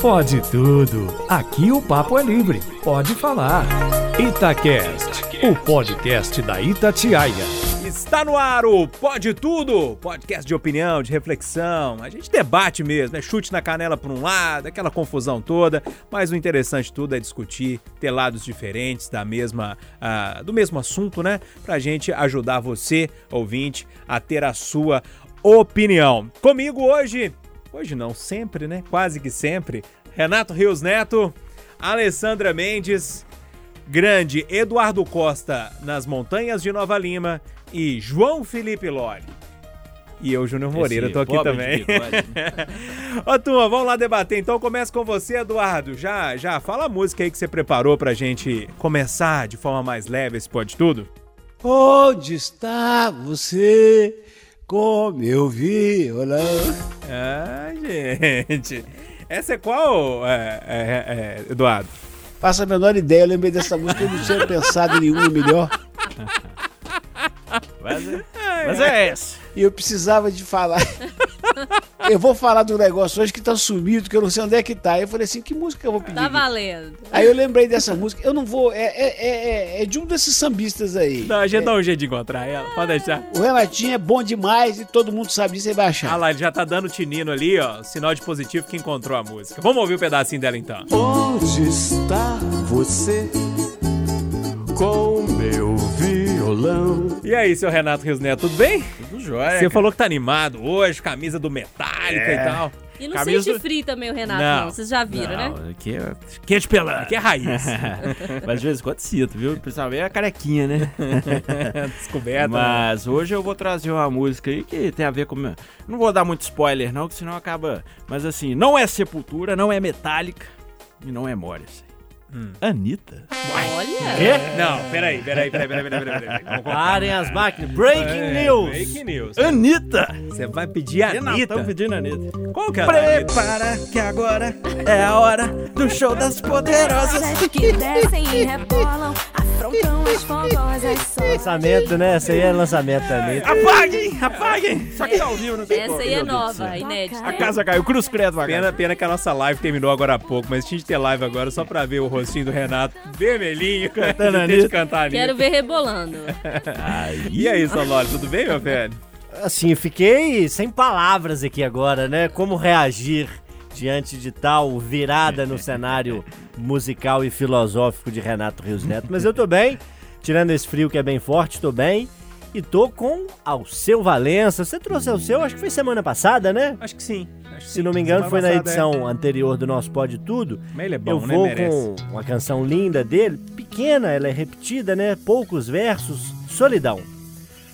Pode tudo. Aqui o papo é livre. Pode falar. Itacast, o podcast da Itatiaia. Está no ar o Pode Tudo, podcast de opinião, de reflexão. A gente debate mesmo, é chute na canela por um lado, aquela confusão toda, mas o interessante tudo é discutir, ter lados diferentes da mesma, uh, do mesmo assunto, né? Pra gente ajudar você, ouvinte, a ter a sua opinião. Comigo hoje, hoje não, sempre, né? Quase que sempre, Renato Rios Neto, Alessandra Mendes, grande Eduardo Costa nas montanhas de Nova Lima e João Felipe Loli. E eu, Júnior Moreira, Esse tô aqui também. Ô, turma, vamos lá debater. Então começa com você, Eduardo. Já, já fala a música aí que você preparou pra gente começar de forma mais leve esse Pode Tudo. Onde está você com meu violão? Ah, gente. Essa é qual, é, é, é, Eduardo? Faça a menor ideia, eu lembrei dessa música, eu não tinha pensado em nenhuma melhor. Mas é, mas é essa. E eu precisava de falar. Eu vou falar do negócio hoje que tá sumido, que eu não sei onde é que tá. Aí eu falei assim, que música eu vou pedir? Tá valendo. Aí eu lembrei dessa música. Eu não vou. É, é, é, é de um desses sambistas aí. Não, a gente é, dá um jeito de encontrar ela. Pode deixar. O Renatinho é bom demais e todo mundo sabe disso e vai achar. Ah lá, ele já tá dando tinino ali, ó. Sinal de positivo que encontrou a música. Vamos ouvir um pedacinho dela então. Onde está você com meu violão. E aí, seu Renato Rios Neto, tudo bem? Tudo jóia. Você falou que tá animado hoje, camisa do Metallica é. e tal. E não camisa sente frio também o Renato, não. não. Vocês já viram, não, né? Aqui é quente pelando, aqui é raiz. Mas de vez em quando sinto, viu? Principalmente a carequinha, né? Descoberta. Né? Mas né? hoje eu vou trazer uma música aí que tem a ver com... Não vou dar muito spoiler não, que senão acaba... Mas assim, não é Sepultura, não é Metallica e não é Morrissey. Hum. Anitta? Olha! Quê? Não, peraí, peraí, peraí, peraí, peraí, peraí. peraí. Parem as máquinas. Breaking é, news! Breaking news. Anitta! Você vai pedir a Anitta? Estamos pedindo a Anitta. Qual que é a Prepara que agora é a hora do show das poderosas. que descem e rebolam, afrontam as fogosas Lançamento, né? Essa aí é lançamento Anitta. Apaguem! Apaguem! Só que tá ao vivo, não tem Essa aí é nova, inédita. A casa caiu, cruz credo, pena, pena que a nossa live terminou agora há pouco, mas tinha de ter live agora só pra ver o rostinho do Renato vermelhinho, cantando a de cantar Quero ver rebolando. e aí, Sololi, tudo bem, meu velho? Assim, fiquei sem palavras aqui agora, né? Como reagir diante de tal virada no cenário musical e filosófico de Renato Rios Neto. Mas eu tô bem, tirando esse frio que é bem forte, tô bem. E tô com Alceu Valença. Você trouxe Alceu, acho que foi semana passada, né? Acho que sim. Se não me engano, foi na edição é. anterior do nosso Pode Tudo. Mas ele é bom, Eu né? vou né? com uma canção linda dele, pequena, ela é repetida, né? Poucos versos, Solidão.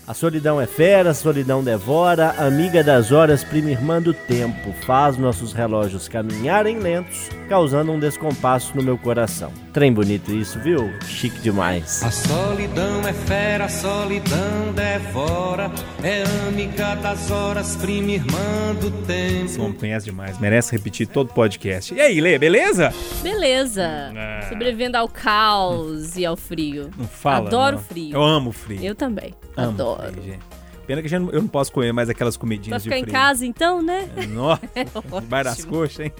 A solidão é fera, a solidão devora, amiga das horas, prima irmã do tempo, faz nossos relógios caminharem lentos, causando um descompasso no meu coração. Trem bonito isso, viu? Chique demais. A solidão é fera, a solidão devora, é amiga das horas, prima irmã do tempo. Esse homem conhece demais, merece repetir todo o podcast. E aí, Lê, beleza? Beleza. Ah. Sobrevivendo ao caos e ao frio. Não fala. Adoro não. frio. Eu amo frio. Eu também. Amo Adoro. Frio, gente. Pena que eu não posso comer mais aquelas comidinhas de frio. ficar em casa então, né? Nossa, vai das coxas, hein?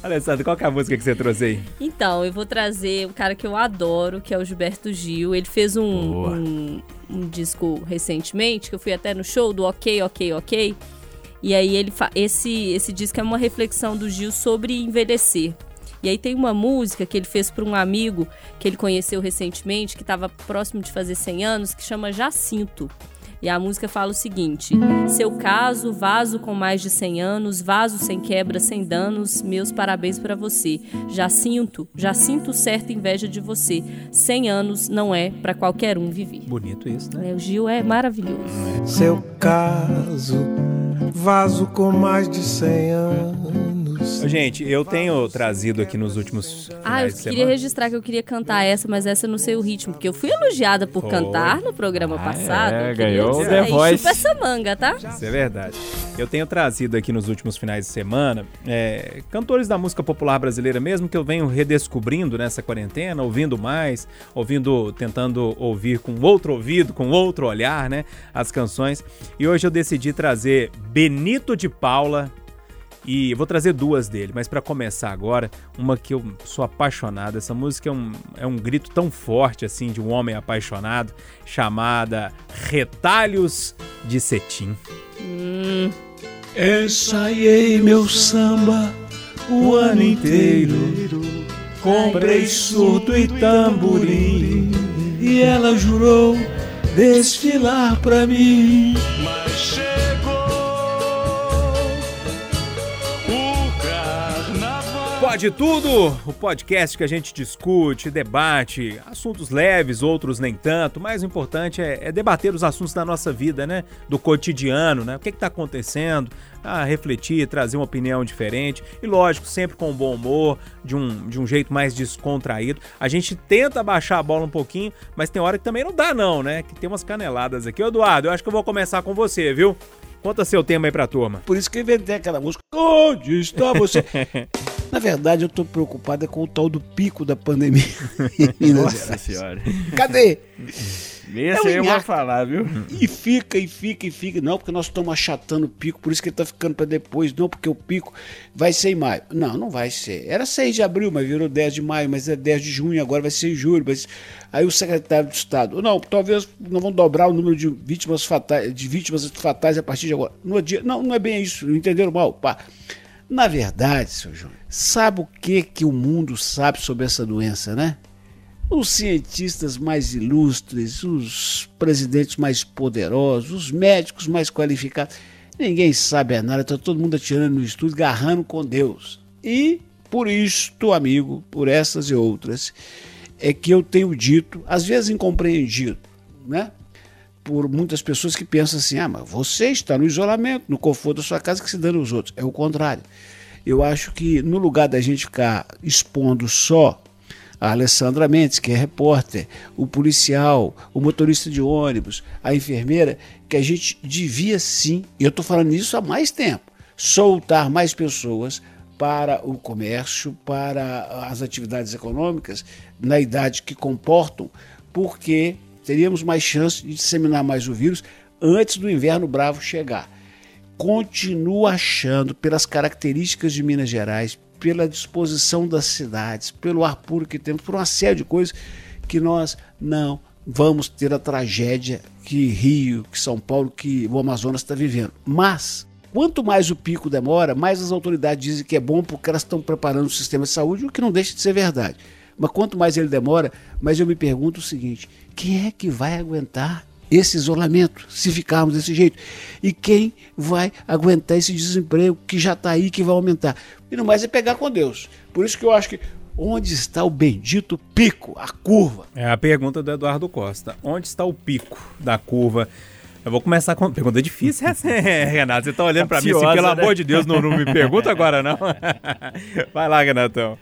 Alessandro, qual é a música que você trouxe aí? Então, eu vou trazer um cara que eu adoro, que é o Gilberto Gil. Ele fez um, um, um, disco recentemente, que eu fui até no show do Ok, Ok, Ok. E aí ele esse, esse disco é uma reflexão do Gil sobre envelhecer. E aí tem uma música que ele fez para um amigo que ele conheceu recentemente, que estava próximo de fazer 100 anos, que chama Jacinto. E a música fala o seguinte: Seu caso, vaso com mais de 100 anos, vaso sem quebra, sem danos, meus parabéns para você. Já sinto, já sinto certa inveja de você. 100 anos não é para qualquer um viver. Bonito isso, né? É, o Gil é maravilhoso. Seu caso, vaso com mais de 100 anos Gente, eu tenho trazido aqui nos últimos. Ah, eu queria semana. registrar que eu queria cantar essa, mas essa eu não sei o ritmo, porque eu fui elogiada por cantar no programa ah, passado. É, ganhou o The Voice. Chupa essa manga, tá? Isso é verdade. Eu tenho trazido aqui nos últimos finais de semana é, cantores da música popular brasileira mesmo que eu venho redescobrindo nessa quarentena, ouvindo mais, ouvindo, tentando ouvir com outro ouvido, com outro olhar, né, as canções. E hoje eu decidi trazer Benito de Paula E eu vou trazer duas dele, mas para começar agora, uma que eu sou apaixonado. Essa música é um, é um grito tão forte assim de um homem apaixonado, chamada Retalhos de Cetim. Hum. Ensaiei meu samba o ano inteiro. Comprei surdo e tamborim. E ela jurou desfilar pra mim. Mas Pode tudo! O podcast que a gente discute, debate, assuntos leves, outros nem tanto. Mas o importante é, é debater os assuntos da nossa vida, né? Do cotidiano, né? O que está acontecendo, a refletir, trazer uma opinião diferente e, lógico, sempre com bom humor, de um, de um jeito mais descontraído. A gente tenta baixar a bola um pouquinho, mas tem hora que também não dá, não, né? Que tem umas caneladas aqui. Eduardo, eu acho que eu vou começar com você, viu? Conta seu tema aí pra turma. Por isso que eu inventei aquela música. Onde está você? Na verdade, eu tô preocupado é com o tal do pico da pandemia. Nossa senhora. Cadê? Esse é eu vou falar, viu? E fica, e fica, e fica. Não, porque nós estamos achatando o pico, por isso que ele está ficando para depois. Não, porque o pico vai ser em maio. Não, não vai ser. Era 6 de abril, mas virou 10 de maio, mas é 10 de junho, agora vai ser em julho. Mas... Aí o secretário do Estado, não, talvez não vão dobrar o número de vítimas fatais, de vítimas fatais a partir de agora. No dia, não, não é bem isso, entenderam mal. Pá. Na verdade, seu João, sabe o que, que o mundo sabe sobre essa doença, né? os cientistas mais ilustres, os presidentes mais poderosos, os médicos mais qualificados. Ninguém sabe nada, está todo mundo atirando no estudo, garrando com Deus. E por isto, amigo, por essas e outras, é que eu tenho dito, às vezes incompreendido, né? Por muitas pessoas que pensam assim: ah, mas você está no isolamento, no conforto da sua casa, que se dando os outros. É o contrário. Eu acho que no lugar da gente ficar expondo só a Alessandra Mendes, que é repórter, o policial, o motorista de ônibus, a enfermeira, que a gente devia sim, e eu estou falando isso há mais tempo, soltar mais pessoas para o comércio, para as atividades econômicas, na idade que comportam, porque teríamos mais chance de disseminar mais o vírus antes do inverno bravo chegar. Continuo achando, pelas características de Minas Gerais, pela disposição das cidades, pelo ar puro que temos, por uma série de coisas que nós não vamos ter a tragédia que Rio, que São Paulo, que o Amazonas está vivendo. Mas quanto mais o pico demora, mais as autoridades dizem que é bom porque elas estão preparando o sistema de saúde, o que não deixa de ser verdade. Mas quanto mais ele demora, mais eu me pergunto o seguinte: quem é que vai aguentar esse isolamento, se ficarmos desse jeito. E quem vai aguentar esse desemprego que já está aí, que vai aumentar? E não mais é pegar com Deus. Por isso que eu acho que onde está o bendito pico, a curva? É a pergunta do Eduardo Costa. Onde está o pico da curva? Eu vou começar com uma pergunta difícil, essa, Renato. Você está olhando para mim assim, pelo né? amor de Deus, não, não me pergunta agora, não. Vai lá, Renatão.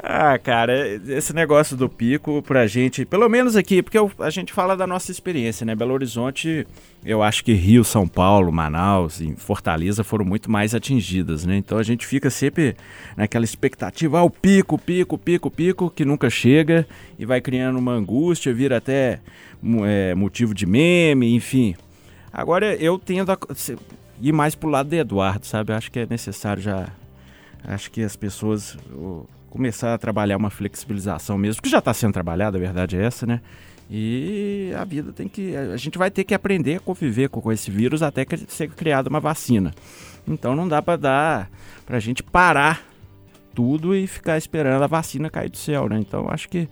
Ah, cara, esse negócio do pico pra gente, pelo menos aqui, porque eu, a gente fala da nossa experiência, né? Belo Horizonte, eu acho que Rio, São Paulo, Manaus e Fortaleza foram muito mais atingidas, né? Então a gente fica sempre naquela expectativa, ah, o pico, pico, pico, pico, que nunca chega e vai criando uma angústia, vira até é, motivo de meme, enfim. Agora eu tendo a ir mais pro lado de Eduardo, sabe? Eu acho que é necessário já. Acho que as pessoas começar a trabalhar uma flexibilização mesmo, que já está sendo trabalhada, a verdade é essa, né? E a vida tem que. A gente vai ter que aprender a conviver com, esse vírus até que seja criada uma vacina. Então não dá para dar. para a gente parar tudo e ficar esperando a vacina cair do céu, né? Então acho que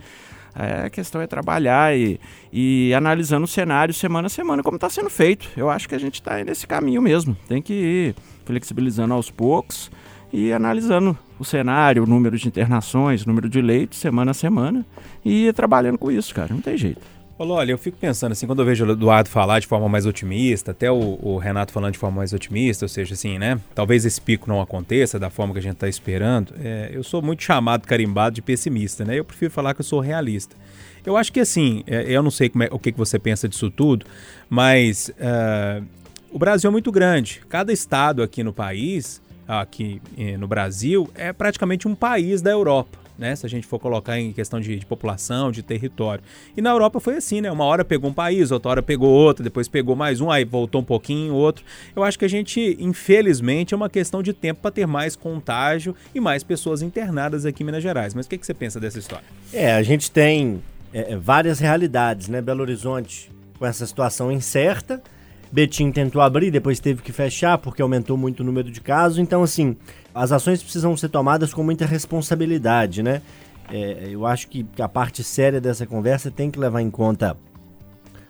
é, a questão é trabalhar e, e analisando o cenário semana a semana, como está sendo feito. Eu acho que a gente está nesse caminho mesmo. Tem que ir flexibilizando aos poucos e analisando o cenário, o número de internações, o número de leitos, semana a semana, e trabalhando com isso, cara. Não tem jeito. Olha, eu fico pensando assim, quando eu vejo o Eduardo falar de forma mais otimista, até o, o, Renato falando de forma mais otimista, ou seja, assim, né? Talvez esse pico não aconteça da forma que a gente está esperando. É, eu sou muito chamado, carimbado de pessimista, né? Eu prefiro falar que eu sou realista. Eu acho que assim, é, eu não sei é, o que, que você pensa disso tudo, mas uh, o Brasil é muito grande. Cada estado aqui no país aqui eh, no Brasil é praticamente um país da Europa. né? Se a gente for colocar em questão de, de, população, de território. E na Europa foi assim, né? Uma hora pegou um país, outra hora pegou outro, depois pegou mais um, aí voltou um pouquinho, outro. Eu acho que a gente, infelizmente, é uma questão de tempo para ter mais contágio e mais pessoas internadas aqui em Minas Gerais. Mas o que, que você pensa dessa história? É, a gente tem é, várias realidades, né? Belo Horizonte com essa situação incerta. Betim tentou abrir, depois teve que fechar porque aumentou muito o número de casos. Então, assim, as ações precisam ser tomadas com muita responsabilidade, né? É, eu acho que a parte séria dessa conversa tem que levar em conta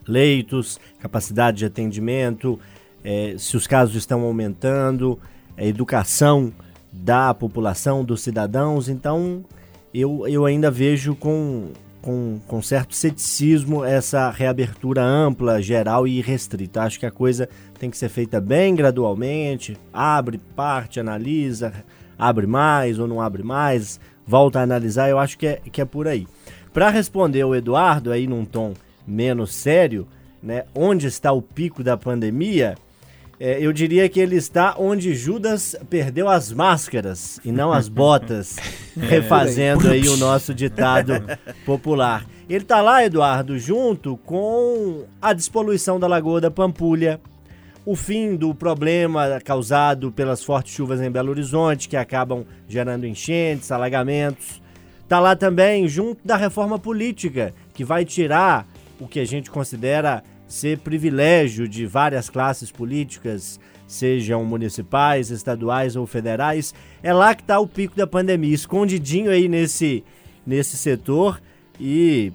leitos, capacidade de atendimento, é, se os casos estão aumentando, a educação da população, dos cidadãos. Então, eu, eu ainda vejo com com, com certo ceticismo essa reabertura ampla, geral e restrita. Acho que a coisa tem que ser feita bem gradualmente, abre parte, analisa, abre mais ou não abre mais, volta a analisar, eu acho que é, que é por aí. Para responder o Eduardo, aí num tom menos sério, né, onde está o pico da pandemia, é, eu diria que ele está onde Judas perdeu as máscaras e não as botas, refazendo aí o nosso ditado popular. Ele está lá, Eduardo, junto com a despoluição da Lagoa da Pampulha, o fim do problema causado pelas fortes chuvas em Belo Horizonte, que acabam gerando enchentes, alagamentos. Está lá também junto da reforma política, que vai tirar o que a gente considera ser privilégio de várias classes políticas, sejam municipais, estaduais ou federais, é lá que está o pico da pandemia, escondidinho aí nesse, nesse setor e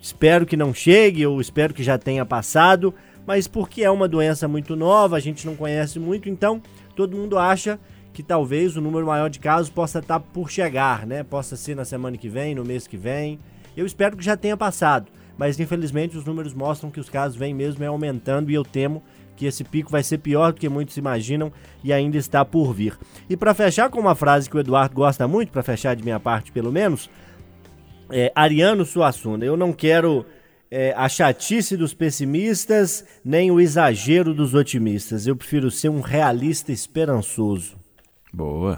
espero que não chegue ou espero que já tenha passado, mas porque é uma doença muito nova, a gente não conhece muito, então todo mundo acha que talvez o número maior de casos possa estar tá por chegar, né? Possa ser na semana que vem, no mês que vem. Eu espero que já tenha passado mas infelizmente os números mostram que os casos vêm mesmo é aumentando e eu temo que esse pico vai ser pior do que muitos imaginam e ainda está por vir. E para fechar com uma frase que o Eduardo gosta muito, para fechar de minha parte pelo menos, é, Ariano Suassuna, eu não quero é, a chatice dos pessimistas nem o exagero dos otimistas, eu prefiro ser um realista esperançoso. Boa.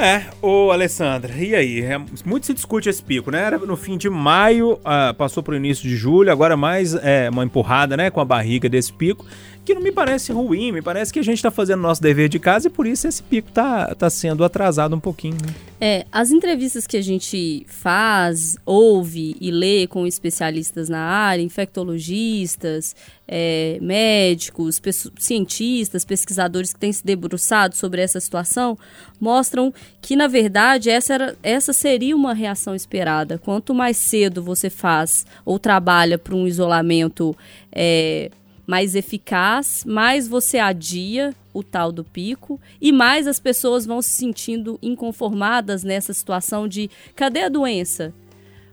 É, ô Alessandra, e aí? É, muito se discute esse pico, né? Era no fim de maio, ah, passou para o início de julho, agora mais é, uma empurrada, né, com a barriga desse pico que não me parece ruim, me parece que a gente está fazendo nosso dever de casa e por isso esse pico está tá sendo atrasado um pouquinho. Né? É, as entrevistas que a gente faz, ouve e lê com especialistas na área, infectologistas, é, médicos, cientistas, pesquisadores que têm se debruçado sobre essa situação, mostram que, na verdade, essa, era, essa seria uma reação esperada. Quanto mais cedo você faz ou trabalha para um isolamento é, mais eficaz, mais você adia o tal do pico e mais as pessoas vão se sentindo inconformadas nessa situação de cadê a doença?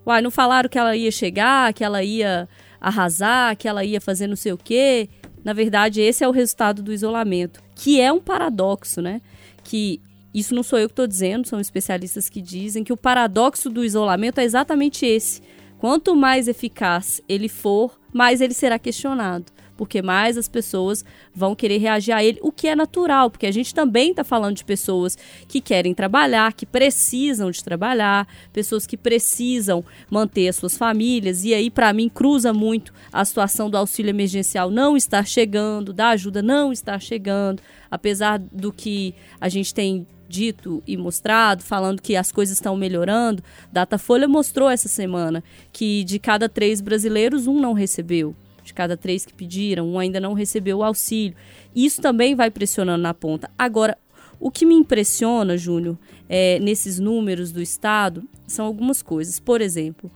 Uai, não falaram que ela ia chegar, que ela ia arrasar, que ela ia fazer não sei o quê. Na verdade, esse é o resultado do isolamento, que é um paradoxo, né? Que isso não sou eu que estou dizendo, são especialistas que dizem que o paradoxo do isolamento é exatamente esse. Quanto mais eficaz ele for, mais ele será questionado porque mais as pessoas vão querer reagir a ele, o que é natural, porque a gente também está falando de pessoas que querem trabalhar, que precisam de trabalhar, pessoas que precisam manter as suas famílias, e aí, para mim, cruza muito a situação do auxílio emergencial não estar chegando, da ajuda não estar chegando, apesar do que a gente tem dito e mostrado, falando que as coisas estão melhorando. Datafolha mostrou essa semana que de cada três brasileiros, um não recebeu de cada três que pediram, um ainda não recebeu o auxílio. Isso também vai pressionando na ponta. Agora, o que me impressiona, Júnior, é, nesses números do Estado, são algumas coisas. Por exemplo,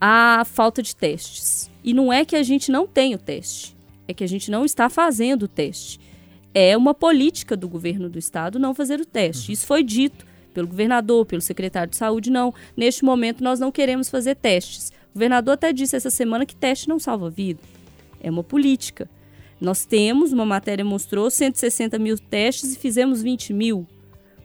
a falta de testes. E não é que a gente não tem o teste, é que a gente não está fazendo o teste. É uma política do governo do Estado não fazer o teste. Isso foi dito pelo governador, pelo secretário de saúde, não. Neste momento, nós não queremos fazer testes. O governador até disse essa semana que teste não salva vida. É uma política. Nós temos, uma matéria mostrou, 160 mil testes e fizemos 20 mil.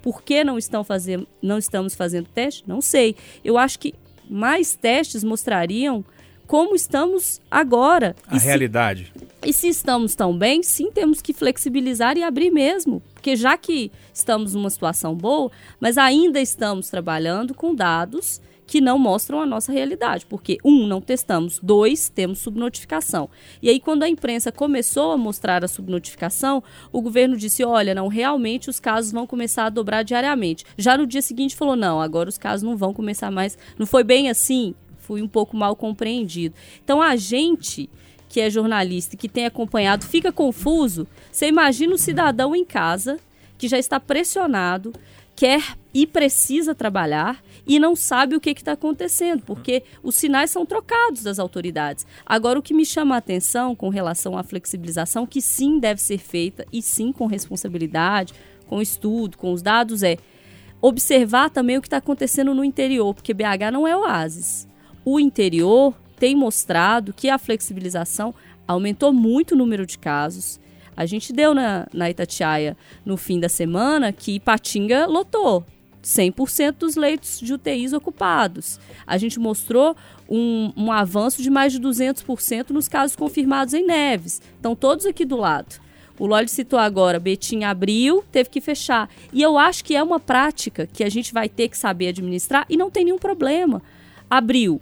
Por que não, estão fazendo, não estamos fazendo teste? Não sei. Eu acho que mais testes mostrariam como estamos agora. A e realidade. Se, e se estamos tão bem, sim, temos que flexibilizar e abrir mesmo Porque já que estamos numa situação boa, mas ainda estamos trabalhando com dados que não mostram a nossa realidade, porque um, não testamos, dois, temos subnotificação. E aí quando a imprensa começou a mostrar a subnotificação, o governo disse: "Olha, não, realmente os casos vão começar a dobrar diariamente". Já no dia seguinte falou: "Não, agora os casos não vão começar mais". Não foi bem assim, fui um pouco mal compreendido. Então a gente que é jornalista e que tem acompanhado fica confuso. Você imagina o cidadão em casa que já está pressionado, quer e precisa trabalhar e não sabe o que está acontecendo, porque os sinais são trocados das autoridades. Agora, o que me chama a atenção com relação à flexibilização, que sim deve ser feita e sim com responsabilidade, com estudo, com os dados, é observar também o que está acontecendo no interior, porque BH não é oásis. O interior tem mostrado que a flexibilização aumentou muito o número de casos. A gente deu na, na Itatiaia no fim da semana que Patinga lotou. 100% dos leitos de UTIs ocupados. A gente mostrou um, um avanço de mais de 200% nos casos confirmados em Neves. Estão todos aqui do lado. O Loli citou agora, Betim abriu, teve que fechar. E eu acho que é uma prática que a gente vai ter que saber administrar e não tem nenhum problema. Abriu,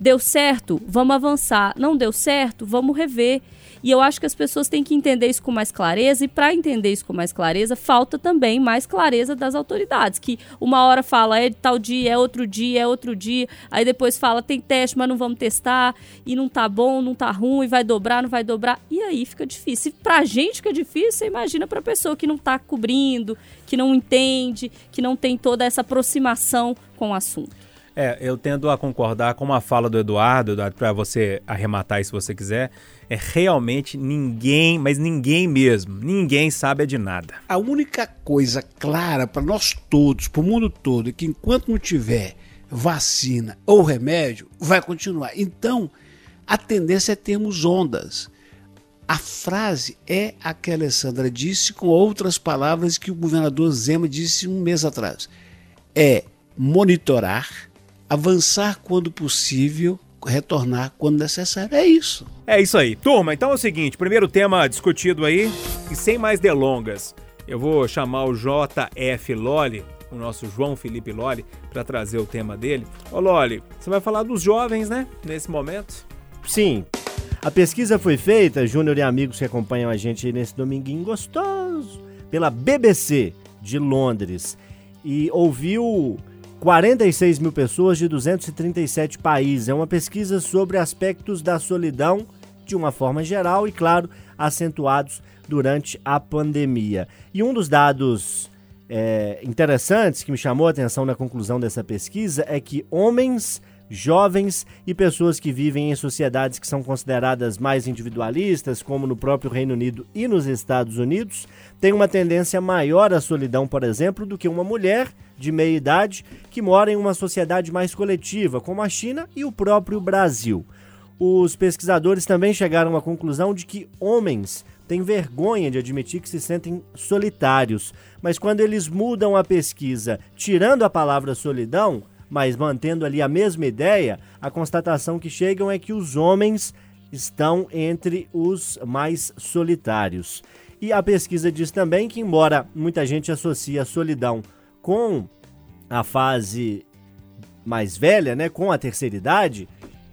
deu certo, vamos avançar. Não deu certo, vamos rever. E eu acho que as pessoas têm que entender isso com mais clareza, e para entender isso com mais clareza, falta também mais clareza das autoridades, que uma hora fala é tal dia, é outro dia, é outro dia, aí depois fala tem teste, mas não vamos testar, e não tá bom, não tá ruim, vai dobrar, não vai dobrar, e aí fica difícil. E pra gente fica difícil, você imagina pra pessoa que não tá cobrindo, que não entende, que não tem toda essa aproximação com o assunto. É, eu tendo a concordar com a fala do Eduardo, Eduardo, para você arrematar aí se você quiser. É realmente ninguém, mas ninguém mesmo, ninguém sabe de nada. A única coisa clara para nós todos, para o mundo todo, é que enquanto não tiver vacina ou remédio, vai continuar. Então, a tendência é termos ondas. A frase é a que a Alessandra disse com outras palavras que o governador Zema disse um mês atrás. É monitorar, avançar quando possível, retornar quando necessário. É isso. É isso aí. Turma, então é o seguinte: primeiro tema discutido aí, e sem mais delongas, eu vou chamar o JF Loli, o nosso João Felipe Loli, para trazer o tema dele. Ô Loli, você vai falar dos jovens, né? Nesse momento? Sim. A pesquisa foi feita, Júnior e amigos que acompanham a gente nesse dominguinho gostoso, pela BBC de Londres. E ouviu 46 mil pessoas de 237 países. É uma pesquisa sobre aspectos da solidão de uma forma geral e, claro, acentuados durante a pandemia. E um dos dados é, interessantes que me chamou a atenção na conclusão dessa pesquisa é que homens jovens e pessoas que vivem em sociedades que são consideradas mais individualistas, como no próprio Reino Unido e nos Estados Unidos, têm uma tendência maior à solidão, por exemplo, do que uma mulher de meia idade que mora em uma sociedade mais coletiva, como a China e o próprio Brasil. Os pesquisadores também chegaram à conclusão de que homens têm vergonha de admitir que se sentem solitários, mas quando eles mudam a pesquisa, tirando a palavra solidão, mas mantendo ali a mesma ideia, a constatação que chegam é que os homens estão entre os mais solitários. E a pesquisa diz também que, embora muita gente associe a solidão com a fase mais velha, né, com a terceira idade,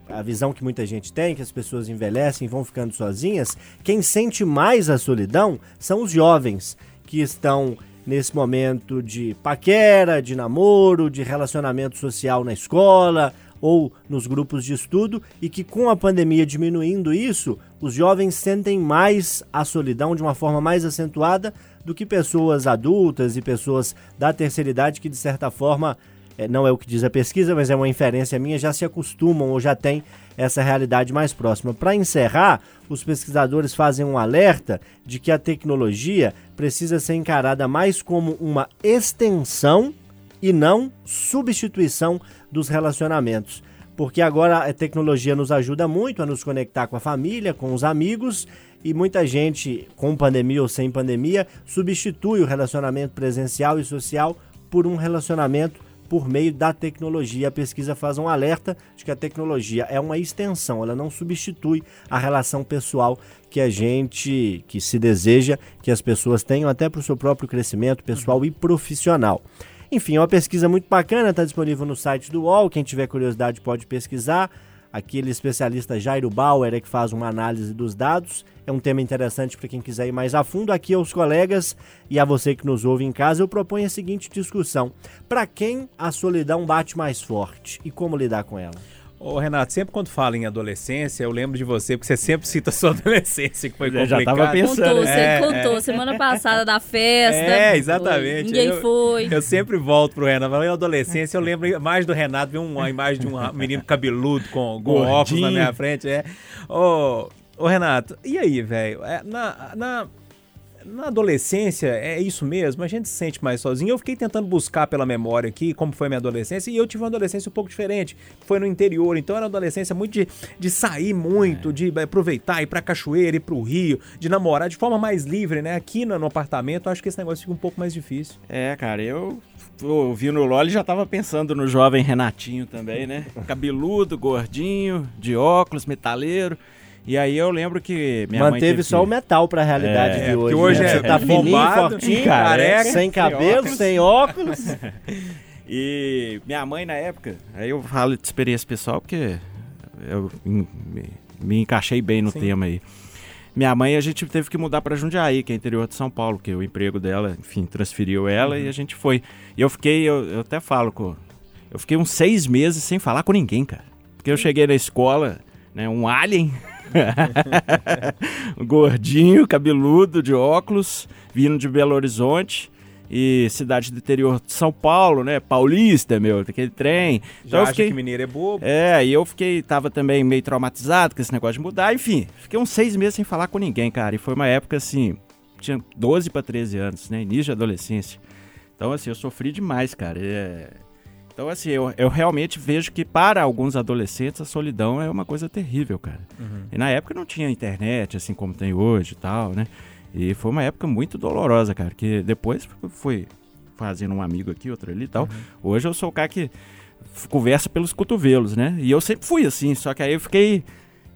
a visão que muita gente tem, que as pessoas envelhecem e vão ficando sozinhas, quem sente mais a solidão são os jovens que estão nesse momento de paquera, de namoro, de relacionamento social na escola ou nos grupos de estudo e que com a pandemia diminuindo isso, os jovens sentem mais a solidão de uma forma mais acentuada do que pessoas adultas e pessoas da terceira idade que de certa forma é, não é o que diz a pesquisa, mas é uma inferência minha, já se acostumam ou já têm essa realidade mais próxima. Para encerrar, os pesquisadores fazem um alerta de que a tecnologia precisa ser encarada mais como uma extensão e não substituição dos relacionamentos. Porque agora a tecnologia nos ajuda muito a nos conectar com a família, com os amigos, e muita gente, com pandemia ou sem pandemia, substitui o relacionamento presencial e social por um relacionamento por meio da tecnologia. A pesquisa faz um alerta de que a tecnologia é uma extensão, ela não substitui a relação pessoal que a gente, que se deseja que as pessoas tenham até para o seu próprio crescimento pessoal e profissional. Enfim, é uma pesquisa muito bacana, está disponível no site do UOL. Quem tiver curiosidade pode pesquisar. Aquele especialista Jairo Bauer é que faz uma análise dos dados. É um tema interessante para quem quiser ir mais a fundo. Aqui aos colegas e a você que nos ouve em casa, eu proponho a seguinte discussão: para quem a solidão bate mais forte e como lidar com ela? Ô, Renato, sempre quando fala em adolescência, eu lembro de você, porque você sempre cita a sua adolescência, que foi Eu complicada. já tava pensando. Contou, você É, contou semana passada da festa. É, exatamente. Ninguém Eu- foi. Eu sempre volto pro Renato. Falando em adolescência, eu lembro mais do Renato, vi uma imagem de um menino cabeludo com, com óculos na minha frente. É. Ô, ô Renato, e aí, velho? É, na, na, na adolescência, é isso mesmo? A gente se sente mais sozinho. Eu fiquei tentando buscar pela memória aqui como foi a minha adolescência, e eu tive uma adolescência um pouco diferente. Foi no interior, então era uma adolescência muito de, de sair muito, de aproveitar, ir pra cachoeira, ir pro rio, de namorar de forma mais livre, né? Aqui no, no apartamento, acho que esse negócio fica um pouco mais difícil. É, cara, eu ouvindo o Loli já tava pensando no jovem Renatinho também, né? Cabeludo, gordinho, de óculos, metaleiro. E aí eu lembro que minha mãe Manteve teve só que- o metal para a realidade É, de hoje. hoje né? é Você tá fininho, fortinho, careca, sem sem cabelo, óculos. sem óculos. E minha mãe na época, aí eu falo de experiência pessoal porque eu me, me encaixei bem no Sim. tema aí. Minha mãe, a gente teve que mudar para Jundiaí, que é interior de São Paulo, que o emprego dela, enfim, transferiu ela e a gente foi. E eu fiquei, eu, eu até falo, com, eu fiquei uns seis meses sem falar com ninguém, cara. Porque eu cheguei na escola, né, um alien, gordinho, cabeludo, de óculos, vindo de Belo Horizonte. E cidade do interior de São Paulo, né? Paulista, meu, aquele trem. Já Então eu acha fiquei. que mineiro é bobo. É, e eu fiquei, tava também meio traumatizado com esse negócio de mudar, enfim, fiquei uns seis meses sem falar com ninguém, cara, e foi uma época assim, tinha 12 para 13 anos, né, início de adolescência, então assim, eu sofri demais, cara, é... então assim, eu, eu realmente vejo que para alguns adolescentes a solidão é uma coisa terrível, cara, e na época não tinha internet, assim como tem hoje e tal, né, e foi uma época muito dolorosa, cara, que depois fui fazendo um amigo aqui, outro ali e tal, hoje eu sou o cara que conversa pelos cotovelos, né? E eu sempre fui assim, só que aí eu fiquei.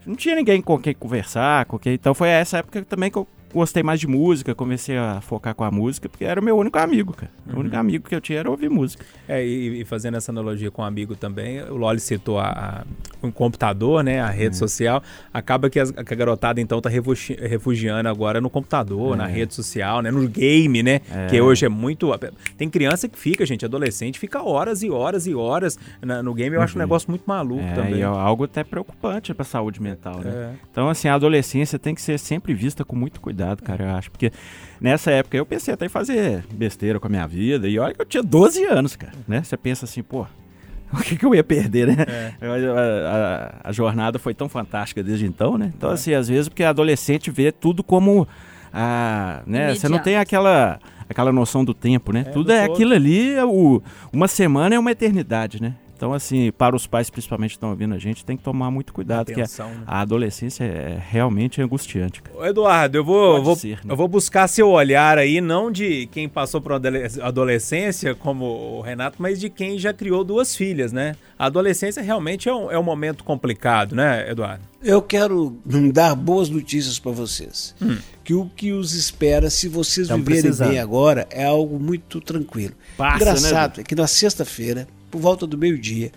Não tinha ninguém com quem conversar, com quem. Então foi essa época também que eu gostei mais de música, comecei a focar com a música, porque era o meu único amigo, cara. O único amigo que eu tinha era ouvir música. É, e, e fazendo essa analogia com um amigo também, o Loli citou a, a- o computador, né, a rede social, acaba que, as- que a garotada então tá refugi- refugiando agora no computador, na rede social, né, no game, né, que hoje é muito... Tem criança que fica, gente, adolescente, fica horas e horas e horas na- no game, eu acho um negócio muito maluco É, também. e é algo até preocupante pra saúde mental, né? É. Então, assim, a adolescência tem que ser sempre vista com muito cuidado, cara, eu acho. Porque nessa época eu pensei até em fazer besteira com a minha vida. E olha que eu tinha 12 anos, cara, né? Você pensa assim, pô, o que, que eu ia perder, né? É. A, a- a jornada foi tão fantástica desde então, né? Então, assim, às vezes, porque adolescente vê tudo como. A, né? Você não tem aquela, aquela noção do tempo, né? É, tudo do é todo. aquilo ali, é o, uma semana é uma eternidade, né? Então, assim, para os pais, principalmente, que estão ouvindo a gente, tem que tomar muito cuidado, porque a, Atenção, né? a adolescência é realmente angustiante, cara. Ô, Eduardo, eu vou, vou- ser, né? eu vou buscar seu olhar aí, não de quem passou por adole- adolescência, como o Renato, mas de quem já criou duas filhas, né? A adolescência realmente é um, é um momento complicado, né, Eduardo? Eu quero hum, dar boas notícias para vocês. Que o que os espera, se vocês Tão viverem precisando. bem agora, é algo muito tranquilo. Passa, Engraçado né, é que na sexta-feira, por volta do meio-dia,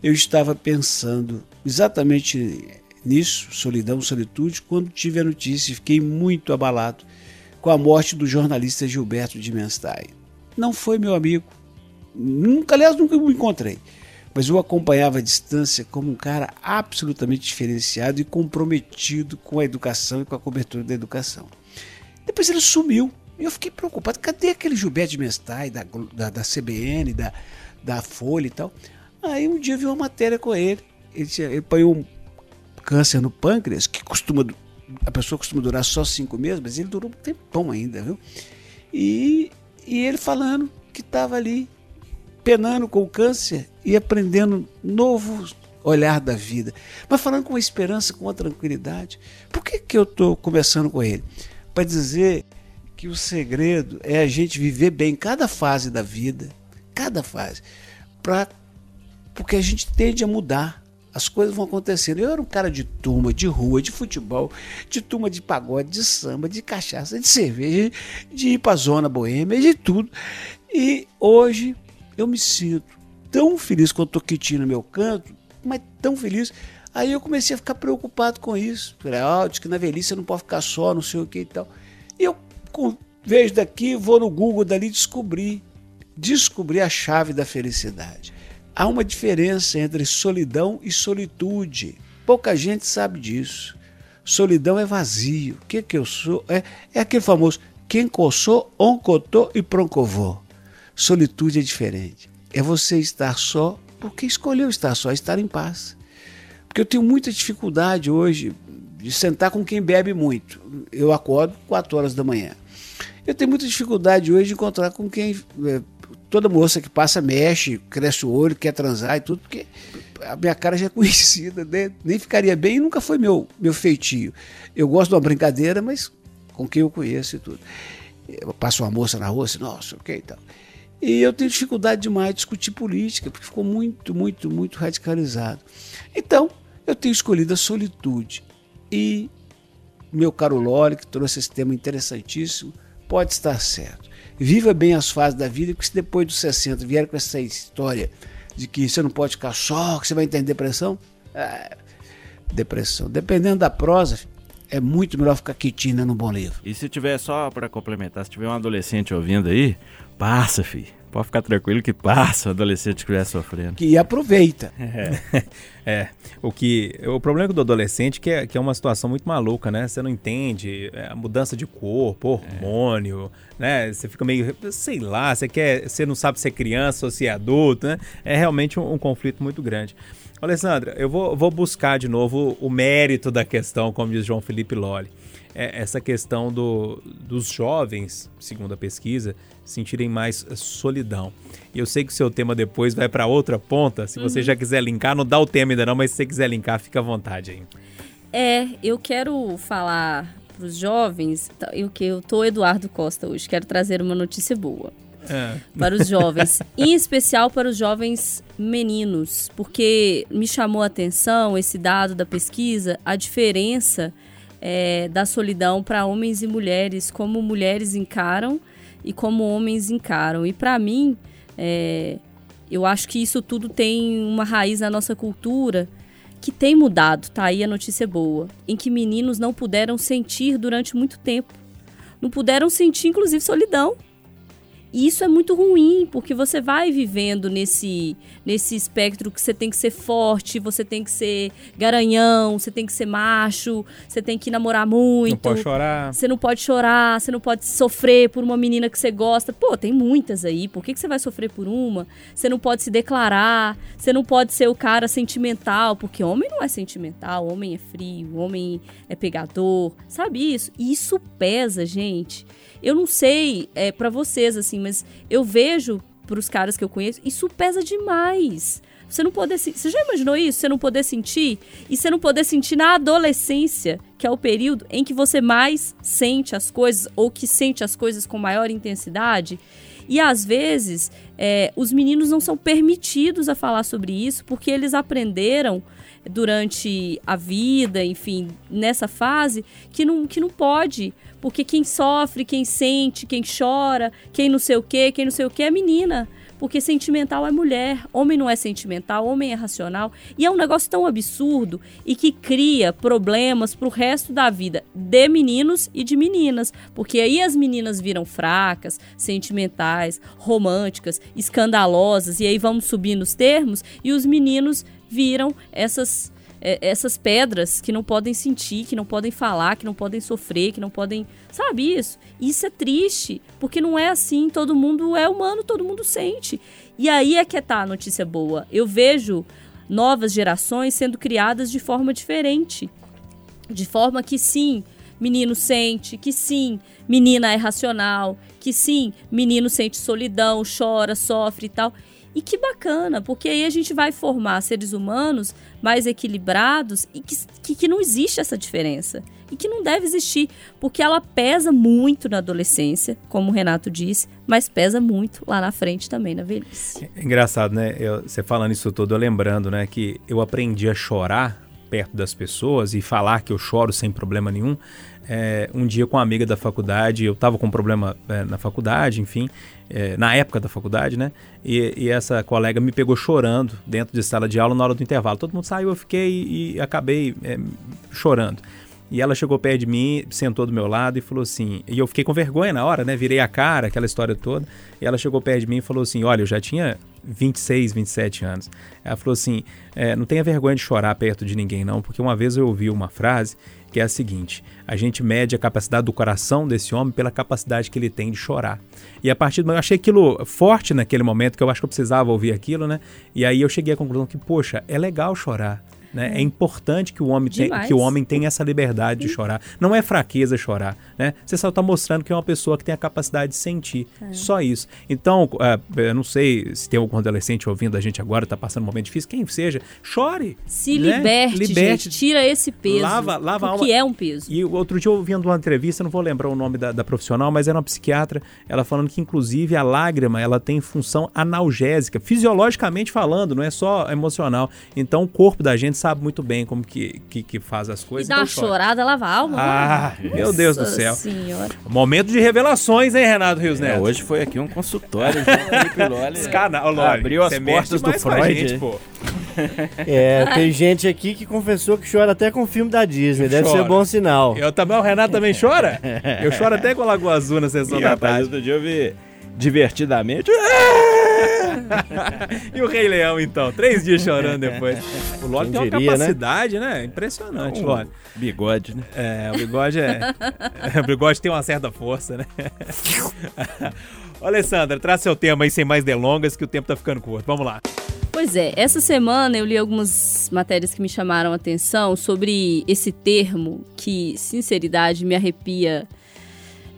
eu estava pensando exatamente nisso, solidão, solitude, quando tive a notícia e fiquei muito abalado com a morte do jornalista Gilberto de Menstein. Não foi meu amigo, nunca, aliás, nunca o encontrei, mas eu acompanhava à distância como um cara absolutamente diferenciado e comprometido com a educação e com a cobertura da educação. Depois ele sumiu. E eu fiquei preocupado. Cadê aquele Gilberto de Mestai, da, da, da CBN, da, da Folha e tal? Aí um dia vi uma matéria com ele. Ele, tinha, ele apanhou um câncer no pâncreas, que costuma. A pessoa costuma durar só cinco meses, mas ele durou um tempão ainda, viu? E, e ele falando que estava ali penando com o câncer e aprendendo novo olhar da vida, mas falando com esperança, com uma tranquilidade. Por que, que eu estou conversando com ele? Para dizer que o segredo é a gente viver bem cada fase da vida, cada fase, pra, porque a gente tende a mudar. As coisas vão acontecendo. Eu era um cara de turma, de rua, de futebol, de turma de pagode, de samba, de cachaça, de cerveja, de ir pra zona boêmia, de tudo. E hoje eu me sinto tão feliz quando estou quietinho no meu canto, mas tão feliz. Aí eu comecei a ficar preocupado com isso. Falei, ah, diz que na velhice você não pode ficar só, não sei o que e tal. E eu com, vejo daqui, vou no Google dali descobrir, descobrir a chave da felicidade. Há uma diferença entre solidão e solitude. Pouca gente sabe disso. Solidão é vazio. O que, que eu sou? É, é aquele famoso quem coçou, oncotô e proncovô. Solitude é diferente. É você estar só porque escolheu estar só, estar em paz. Porque eu tenho muita dificuldade hoje de sentar com quem bebe muito. Eu acordo 4 horas da manhã. Eu tenho muita dificuldade hoje de encontrar com quem é, toda moça que passa mexe, cresce o olho, quer transar e tudo, porque a minha cara já é conhecida, né? nem ficaria bem nunca foi meu, meu feitio. Eu gosto de uma brincadeira, mas com quem eu conheço e tudo. Eu passo uma moça na rua, assim, nossa, ok, então. E eu tenho dificuldade demais de discutir política, porque ficou muito, muito, muito radicalizado. Então, eu tenho escolhido a solitude. E meu caro Loli, que trouxe esse tema interessantíssimo, pode estar certo viva bem as fases da vida, porque se depois dos 60 vier com essa história de que você não pode ficar só, que você vai entender depressão, é, depressão. Dependendo da prosa, é muito melhor ficar quietinho né, no bom livro. E se tiver, só para complementar, se tiver um adolescente ouvindo aí, passa, filho. Pode ficar tranquilo que passa o adolescente que estiver sofrendo. Que aproveita. É. é. O que. O problema do adolescente é que é, que é uma situação muito maluca, né? Você não entende é, a mudança de corpo, hormônio, é. né? Você fica meio. Sei lá, você quer. Você não sabe se é criança ou se é adulto, né? É realmente um, um conflito muito grande. Alessandra, eu vou, vou buscar de novo o mérito da questão, como diz João Felipe Lolli é essa questão do, dos jovens, segundo a pesquisa, sentirem mais solidão. E eu sei que o seu tema depois vai para outra ponta. Se você uhum. já quiser linkar, não dá o tema ainda não, mas se você quiser linkar, fica à vontade aí. É, eu quero falar para os jovens, eu que eu tô Eduardo Costa hoje, quero trazer uma notícia boa. É. Para os jovens, em especial para os jovens meninos, porque me chamou a atenção esse dado da pesquisa, a diferença é, da solidão para homens e mulheres, como mulheres encaram e como homens encaram. E para mim, é, eu acho que isso tudo tem uma raiz na nossa cultura que tem mudado, tá aí a notícia boa, em que meninos não puderam sentir durante muito tempo. Não puderam sentir, inclusive, solidão. E isso é muito ruim, porque você vai vivendo nesse, nesse espectro que você tem que ser forte, você tem que ser garanhão, você tem que ser macho, você tem que namorar muito. Não pode chorar. Você não pode chorar, você não pode sofrer por uma menina que você gosta. Pô, tem muitas aí. Por que, que você vai sofrer por uma? Você não pode se declarar, você não pode ser o cara sentimental, porque homem não é sentimental, homem é frio, homem é pegador. Sabe isso? E isso pesa, gente. Eu não sei é, para vocês, assim, mas eu vejo pros caras que eu conheço, isso pesa demais. Você não poder. Você já imaginou isso? Você não poder sentir? E você não poder sentir na adolescência, que é o período em que você mais sente as coisas, ou que sente as coisas com maior intensidade. E às vezes, é, os meninos não são permitidos a falar sobre isso, porque eles aprenderam durante a vida, enfim, nessa fase, que não, que não pode. Porque quem sofre, quem sente, quem chora, quem não sei o que, quem não sei o que é menina. Porque sentimental é mulher, homem não é sentimental, homem é racional. E é um negócio tão absurdo e que cria problemas pro resto da vida de meninos e de meninas. Porque aí as meninas viram fracas, sentimentais, românticas, escandalosas, e aí vamos subir nos termos, e os meninos viram essas é, essas pedras que não podem sentir, que não podem falar, que não podem sofrer, que não podem. Sabe isso? Isso é triste, porque não é assim. Todo mundo é humano, todo mundo sente. E aí é que tá a notícia boa. Eu vejo novas gerações sendo criadas de forma diferente. De forma que sim, menino sente, que sim, menina é racional, que sim, menino sente solidão, chora, sofre e tal. E que bacana, porque aí a gente vai formar seres humanos mais equilibrados e que, que, que não existe essa diferença. e que não deve existir, porque ela pesa muito na adolescência, como o Renato disse, mas pesa muito lá na frente também, na velhice. É engraçado, né? Eu, você falando isso tudo, eu lembrando, né, que eu aprendi a chorar perto das pessoas e falar que eu choro sem problema nenhum. É, um dia com uma amiga da faculdade, eu estava com um problema é, na faculdade, enfim, é, na época da faculdade, né? E, e, essa colega me pegou chorando dentro de sala de aula na hora do intervalo. Todo mundo saiu, eu fiquei e, e acabei é, chorando. E ela chegou perto de mim, sentou do meu lado e falou assim. E eu fiquei com vergonha na hora, né? Virei a cara, aquela história toda. E ela chegou perto de mim e falou assim: Olha, eu já tinha 26, 27 anos. Ela falou assim: é, Não tenha vergonha de chorar perto de ninguém, não, porque uma vez eu ouvi uma frase que é a seguinte: a gente mede a capacidade do coração desse homem pela capacidade que ele tem de chorar. E a partir do eu achei aquilo forte naquele momento, que eu acho que eu precisava ouvir aquilo, né? E aí eu cheguei à conclusão que, poxa, é legal chorar. Né? É importante que o homem que o homem tenha essa liberdade de chorar. Não é fraqueza chorar, né? Você só está mostrando que é uma pessoa que tem a capacidade de sentir. É. Só isso. Então, uh, eu não sei se tem algum adolescente ouvindo a gente agora, está passando um momento difícil, quem seja, chore. Se né? liberte, liberte. Gente, tira esse peso. Lava, lava a alma. que é um peso. E outro dia eu ouvindo uma entrevista, não vou lembrar o nome da, da profissional, mas era uma psiquiatra, ela falando que inclusive a lágrima, ela tem função analgésica, fisiologicamente falando, não é só emocional. Então o corpo da gente sabe muito bem como que, que, que faz as coisas. E dá então, uma chorada, lava a alma. Ah, né? meu Deus do céu. Senhora. Momento de revelações, hein, Renato Rios Neto? É, hoje foi aqui um consultório. Canal, Abriu as portas do Freud. Gente, pô. É, tem gente aqui que confessou que chora até com o filme da Disney. Deve Chora. ser bom sinal. Eu também, o Renato também chora? Eu choro até com a Lagoa Azul na sessão e, da rapaz, tarde. Outro dia eu vi divertidamente. e o Rei Leão, então? Três dias chorando depois. O Loli tem uma diria, né? capacidade, né? né? Impressionante, um Loli. Bigode, né? É, o bigode é. o bigode tem uma certa força, né? Ô, Alessandra, traz seu tema aí sem mais delongas, que o tempo tá ficando curto. Vamos lá. Pois é, essa semana eu li algumas matérias que me chamaram a atenção sobre esse termo que, sinceridade, me arrepia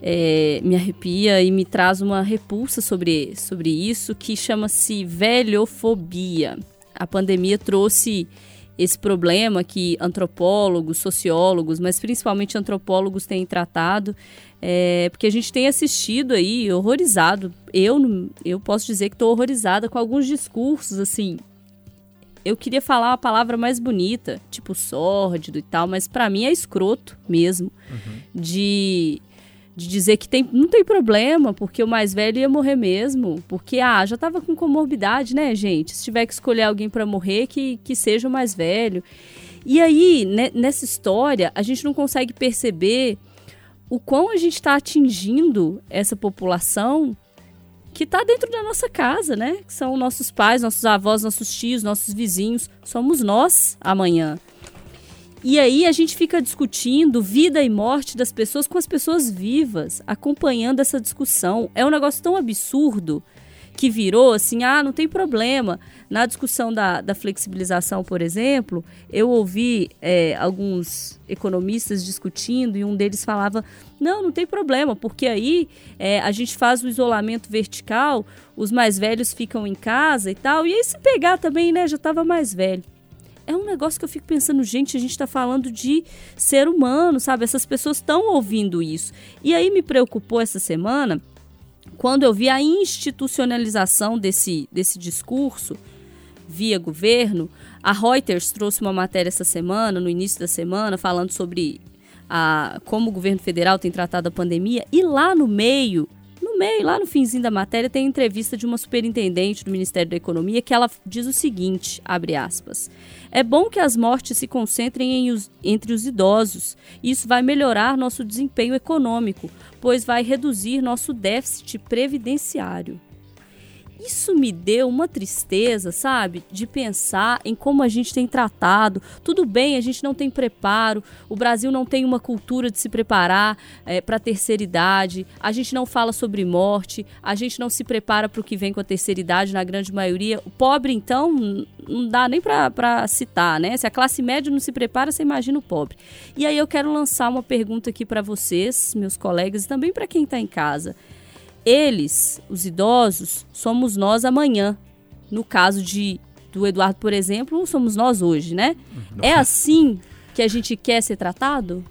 é, me arrepia e me traz uma repulsa sobre, sobre isso que chama-se velhofobia. A pandemia trouxe esse problema que antropólogos, sociólogos, mas principalmente antropólogos têm tratado, é, porque a gente tem assistido aí, horrorizado. Eu, eu posso dizer que estou horrorizada com alguns discursos, assim. Eu queria falar a palavra mais bonita, tipo sórdido e tal, mas para mim é escroto mesmo. Uhum. De de dizer que tem, não tem problema, porque o mais velho ia morrer mesmo. Porque, ah, já tava com comorbidade, né, gente? Se tiver que escolher alguém para morrer, que, que seja o mais velho. E aí, né, nessa história, a gente não consegue perceber o quão a gente está atingindo essa população que está dentro da nossa casa, né? Que são nossos pais, nossos avós, nossos tios, nossos vizinhos. Somos nós amanhã. E aí a gente fica discutindo vida e morte das pessoas com as pessoas vivas, acompanhando essa discussão. É um negócio tão absurdo que virou assim, ah, não tem problema. Na discussão da, da flexibilização, por exemplo, eu ouvi é, alguns economistas discutindo e um deles falava, não, não tem problema, porque aí é, a gente faz o isolamento vertical, os mais velhos ficam em casa e tal, e aí se pegar também, né, já estava mais velho é um negócio que eu fico pensando, gente, a gente está falando de ser humano, sabe? Essas pessoas estão ouvindo isso. E aí me preocupou essa semana quando eu vi a institucionalização desse, desse discurso via governo. A Reuters trouxe uma matéria essa semana, no início da semana, falando sobre a, como o governo federal tem tratado a pandemia. E lá no meio no meio, lá no finzinho da matéria, tem entrevista de uma superintendente do Ministério da Economia que ela diz o seguinte, abre aspas, é bom que as mortes se concentrem os, entre os idosos. Isso vai melhorar nosso desempenho econômico, pois vai reduzir nosso déficit previdenciário isso me deu uma tristeza, sabe? De pensar em como a gente tem tratado. Tudo bem, a gente não tem preparo, o Brasil não tem uma cultura de se preparar é, para a terceira idade, a gente não fala sobre morte, a gente não se prepara para o que vem com a terceira idade, na grande maioria. O pobre, então, não dá nem para citar, né? Se a classe média não se prepara, você imagina o pobre. E aí eu quero lançar uma pergunta aqui para vocês, meus colegas, e também para quem está em casa. Eles, os idosos, somos nós amanhã. No caso de do Eduardo, por exemplo, somos nós hoje, né? Uhum. É assim que a gente quer ser tratado?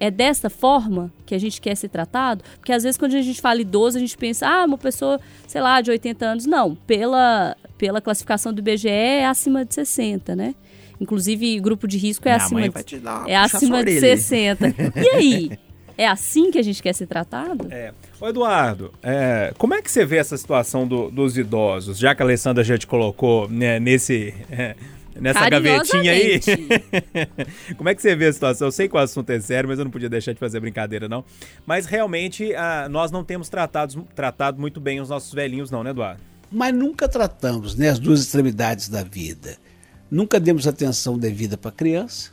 É dessa forma que a gente quer ser tratado? Porque às vezes quando a gente fala idoso, a gente pensa, ah, uma pessoa, sei lá, de 80 anos. Não, pela, pela classificação do IBGE é acima de 60, né? Inclusive, grupo de risco é Minha acima, de, é acima de orelha. 60. E aí? É assim que a gente quer ser tratado? É. Ô Eduardo, é, como é que você vê essa situação do- dos idosos? Já que a Alessandra já te colocou né, nesse, é, nessa gavetinha aí. como é que você vê a situação? Eu sei que o assunto é sério, mas eu não podia deixar de fazer brincadeira, não. Mas realmente ah, nós não temos tratados, tratado muito bem os nossos velhinhos, não, né, Eduardo? Mas nunca tratamos né, as duas extremidades da vida. Nunca demos atenção devida para a criança,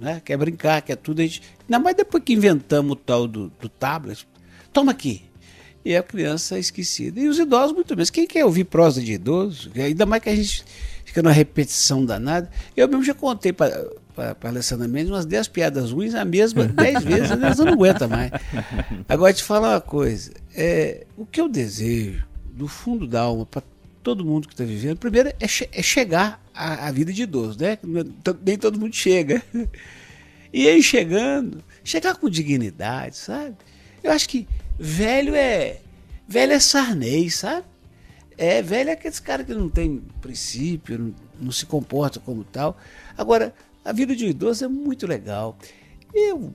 né? quer brincar, quer tudo. A gente... Ainda mais depois que inventamos o tal do, do tablet. Toma aqui. E a criança é esquecida. E os idosos muito menos. Quem quer ouvir prosa de idoso? Ainda mais que a gente fica numa repetição danada. Eu mesmo já contei para a Alessandra Mendes umas 10 piadas ruins, a mesma 10 vezes, vezes eu não aguenta mais. Agora, te falar uma coisa. É, o que eu desejo, do fundo da alma, para todo mundo que está vivendo, primeiro é, che- é chegar à, à vida de idoso, né? Nem todo mundo chega. E aí chegando, chegar com dignidade, sabe? Eu acho que velho é. Velho é Sarney, sabe? É, velho é aqueles caras que não tem princípio, não, não se comporta como tal. Agora, a vida de um idoso é muito legal. Eu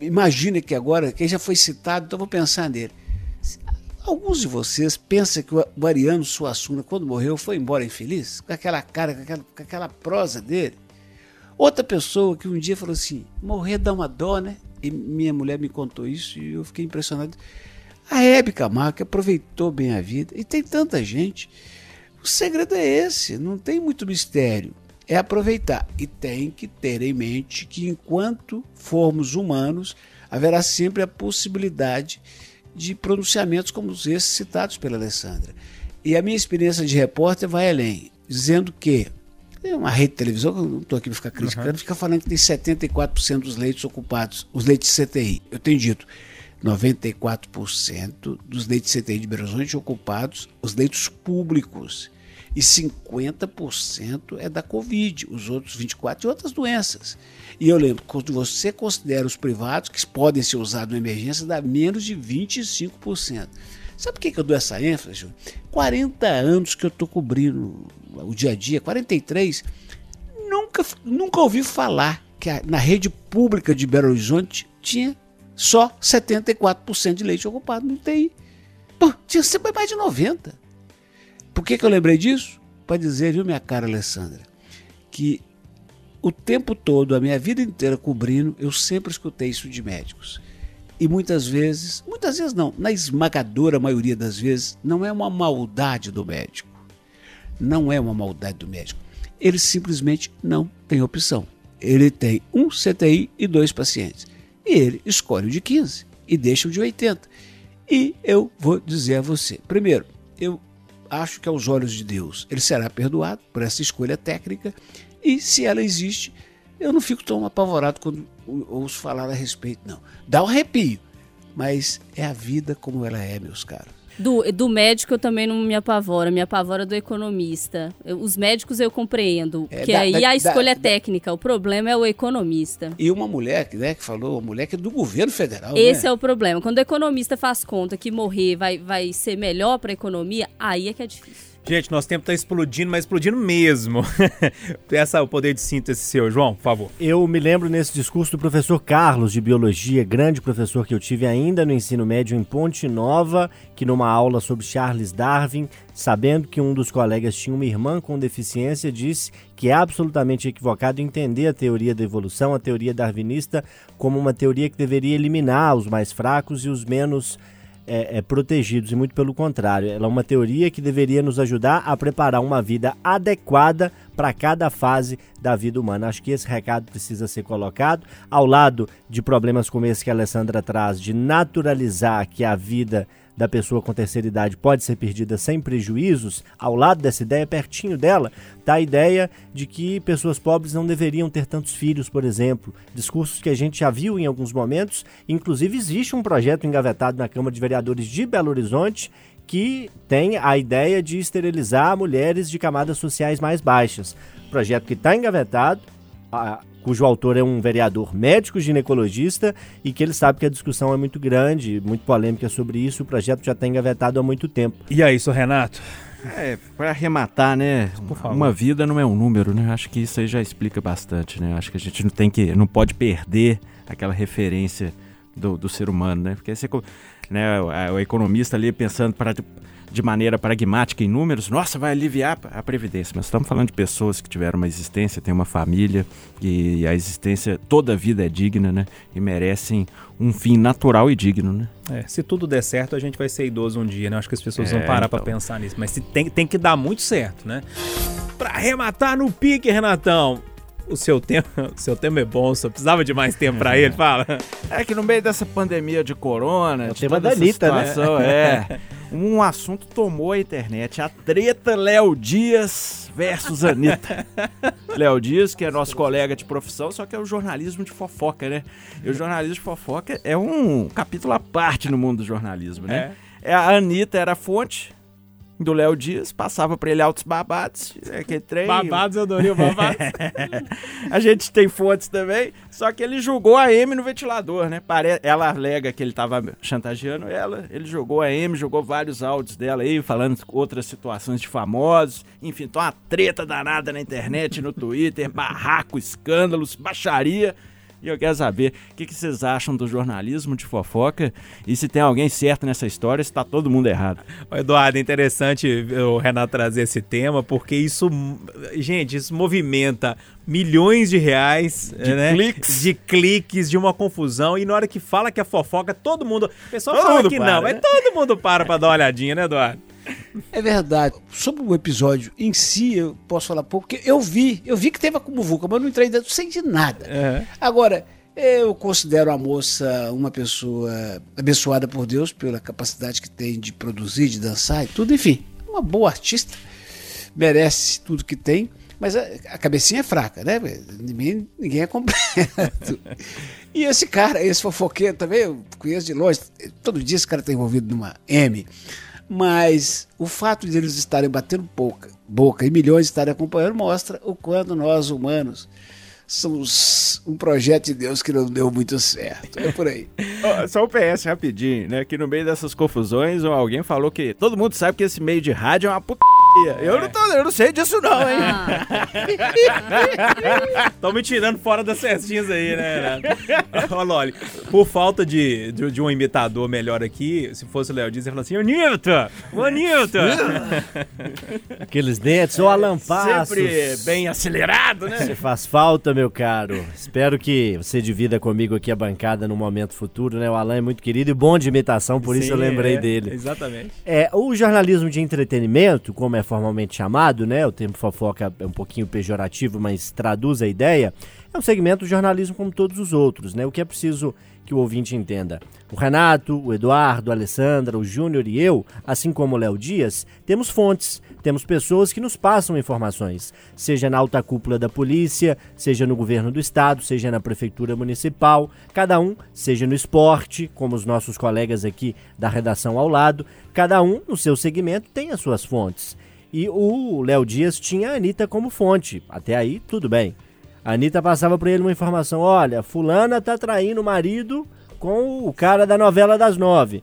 imagino que agora, quem já foi citado, então vou pensar nele. Alguns de vocês pensam que o Ariano Suassuna, quando morreu, foi embora infeliz? Com aquela cara, com aquela, com aquela prosa dele? Outra pessoa que um dia falou assim: morrer dá uma dó, né? E minha mulher me contou isso e eu fiquei impressionado. A Hebe Camargo aproveitou bem a vida. E tem tanta gente. O segredo é esse, não tem muito mistério. É aproveitar. E tem que ter em mente que enquanto formos humanos, haverá sempre a possibilidade de pronunciamentos como esses citados pela Alessandra. E a minha experiência de repórter vai além, dizendo que tem uma rede de televisão, eu não estou aqui para ficar criticando, fica falando que tem 74% dos leitos ocupados, os leitos de CTI. Eu tenho dito, 94% dos leitos de CTI de Belo Horizonte ocupados, os leitos públicos. E 50% é da Covid, os outros 24% de outras doenças. E eu lembro, quando você considera os privados, que podem ser usados na emergência, dá menos de 25%. Sabe por que, que eu dou essa ênfase, Júlio? 40 anos que eu estou cobrindo o dia a dia, 43, nunca, nunca ouvi falar que na rede pública de Belo Horizonte tinha só 74% de leite ocupado no UTI. Pô, tinha sempre mais de 90%. Por que, que eu lembrei disso? Para dizer, viu, minha cara Alessandra, que o tempo todo, a minha vida inteira cobrindo, eu sempre escutei isso de médicos. E muitas vezes, muitas vezes não, na esmagadora maioria das vezes, não é uma maldade do médico. Não é uma maldade do médico. Ele simplesmente não tem opção. Ele tem um CTI e dois pacientes. E ele escolhe o de 15 e deixa o de 80. E eu vou dizer a você: primeiro, eu acho que aos olhos de Deus ele será perdoado por essa escolha técnica. E se ela existe, eu não fico tão apavorado quando ou- ouço falar a respeito, não. Dá um arrepio, mas é a vida como ela é, meus caros. Do, do médico eu também não me apavora, me apavora do economista. Eu- os médicos eu compreendo, É, porque da- aí da- a escolha é da- técnica, o problema é o economista. E uma mulher que, né, que falou, uma mulher que é do governo federal. Esse né? é o problema. Quando o economista faz conta que morrer vai, vai ser melhor para a economia, aí é que é difícil. Gente, nosso tempo tá explodindo, mas explodindo mesmo. Essa é o poder de síntese seu, João, por favor. Eu me lembro nesse discurso do professor Carlos de Biologia, grande professor que eu tive ainda no ensino médio em Ponte Nova, que numa aula sobre Charles Darwin, sabendo que um dos colegas tinha uma irmã com deficiência, disse que é absolutamente equivocado entender a teoria da evolução, a teoria darwinista, como uma teoria que deveria eliminar os mais fracos e os menos é, é, protegidos, e muito pelo contrário. Ela é uma teoria que deveria nos ajudar a preparar uma vida adequada para cada fase da vida humana. Acho que esse recado precisa ser colocado, ao lado de problemas como esse que a Alessandra traz, de naturalizar que a vida da pessoa com terceira idade pode ser perdida sem prejuízos, ao lado dessa ideia, pertinho dela, está a ideia de que pessoas pobres não deveriam ter tantos filhos, por exemplo. Discursos que a gente já viu em alguns momentos. Inclusive, existe um projeto engavetado na Câmara de Vereadores de Belo Horizonte que tem a ideia de esterilizar mulheres de camadas sociais mais baixas. Projeto que está engavetado, cujo autor é um vereador médico ginecologista e que ele sabe que a discussão é muito grande, muito polêmica sobre isso. O projeto já está engavetado há muito tempo. E aí, isso, Renato? É, para arrematar, né? Uma vida não é um número, né? Acho que isso aí já explica bastante, né? Acho que a gente não tem que, não pode perder aquela referência do, do ser humano, né? Porque você, né, o, o economista ali pensando para de maneira pragmática em números, nossa, vai aliviar a previdência. Mas estamos falando de pessoas que tiveram uma existência, têm uma família e a existência, toda a vida é digna, né? E merecem um fim natural e digno, né? É, se tudo der certo, a gente vai ser idoso um dia, né? Acho que as pessoas é, vão parar então. para pensar nisso. Mas se tem, tem que dar muito certo, né? Para arrematar no pique, Renatão, o seu tempo, o seu tempo é bom, só precisava de mais tempo para ele, fala. É que no meio dessa pandemia de corona, é o tema da Anitta, né? É. um assunto tomou a internet. A treta Léo Dias versus Anitta. Léo Dias, que é nosso colega de profissão, só que é o jornalismo de fofoca, né? E o jornalismo de fofoca é um capítulo à parte no mundo do jornalismo, né? É. A Anitta era a fonte, do Léo Dias, passava pra ele altos babados. É que trem. Babados, eu adorei o babados. a gente tem fontes também, só que ele jogou a M no ventilador, né? Ela alega que ele tava chantageando ela, ele jogou a M, jogou vários áudios dela aí, falando outras situações de famosos. Enfim, então uma treta danada na internet, no Twitter, barraco, escândalos, baixaria. E eu quero saber o que, que, vocês acham do jornalismo de fofoca e se tem alguém certo nessa história, se está todo mundo errado. Eduardo, é interessante o Renato trazer esse tema, porque isso, gente, isso movimenta milhões de reais de, né? cliques. de cliques, de uma confusão. E na hora que fala que é fofoca, todo mundo. O pessoal todo fala que para, não, né? mas todo mundo para para dar uma olhadinha, né, Eduardo? É verdade. Sobre o episódio em si, eu posso falar pouco, porque eu vi, eu vi que teve a Cumuvuca, mas não entrei dentro, não sei de nada. É. Agora, eu considero a moça uma pessoa abençoada por Deus pela capacidade que tem de produzir, de dançar e tudo, enfim, uma boa artista, merece tudo que tem, mas a, a cabecinha é fraca, né? Ninguém, ninguém é completo. e esse cara, esse fofoqueiro também, eu conheço de longe, todo dia esse cara está envolvido numa M. Mas o fato de eles estarem batendo boca, boca e milhões estarem acompanhando mostra o quanto nós humanos somos um projeto de Deus que não deu muito certo. É por aí. só o PS rapidinho, né? Que no meio dessas confusões, alguém falou que todo mundo sabe que esse meio de rádio é uma puta. Eu, não tô, eu não sei disso não, hein? Estão me tirando fora das festinhas aí, né? Ô, Loli, por falta de, de, de, um imitador melhor aqui, se fosse o Léo Dias, ia falar assim, ô Nilton, ô Nilton. Aqueles dentes, ou Alan Passos. Sempre bem acelerado, né? Se faz falta, meu caro. Espero que você divida comigo aqui a bancada no momento futuro, né? O Alan é muito querido e bom de imitação, por Sim, isso eu lembrei é, dele. Exatamente. É, o jornalismo de entretenimento, como é formalmente chamado, né? O termo fofoca é um pouquinho pejorativo, mas traduz a ideia. É um segmento do jornalismo como todos os outros, né? O que é preciso que o ouvinte entenda. O Renato, o Eduardo, a Alessandra, o Júnior e eu, assim como o Léo Dias, temos fontes, temos pessoas que nos passam informações, seja na alta cúpula da polícia, seja no governo do estado, seja na prefeitura municipal, cada um, seja no esporte, como os nossos colegas aqui da redação ao lado, cada um no seu segmento tem as suas fontes. E o Léo Dias tinha a Anitta como fonte. Até aí, tudo bem. A Anitta passava para ele uma informação: olha, fulana tá traindo o marido com o cara da novela das nove.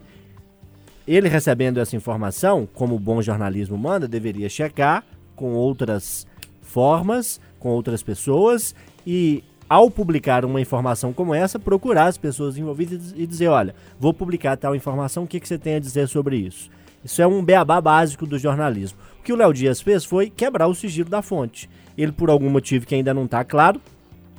Ele recebendo essa informação, como bom jornalismo manda, deveria checar com outras formas, com outras pessoas e ao publicar uma informação como essa, procurar as pessoas envolvidas e dizer, olha, vou publicar tal informação, o que, que você tem a dizer sobre isso? Isso é um beabá básico do jornalismo. O que o Léo Dias fez foi quebrar o sigilo da fonte. Ele, por algum motivo que ainda não está claro,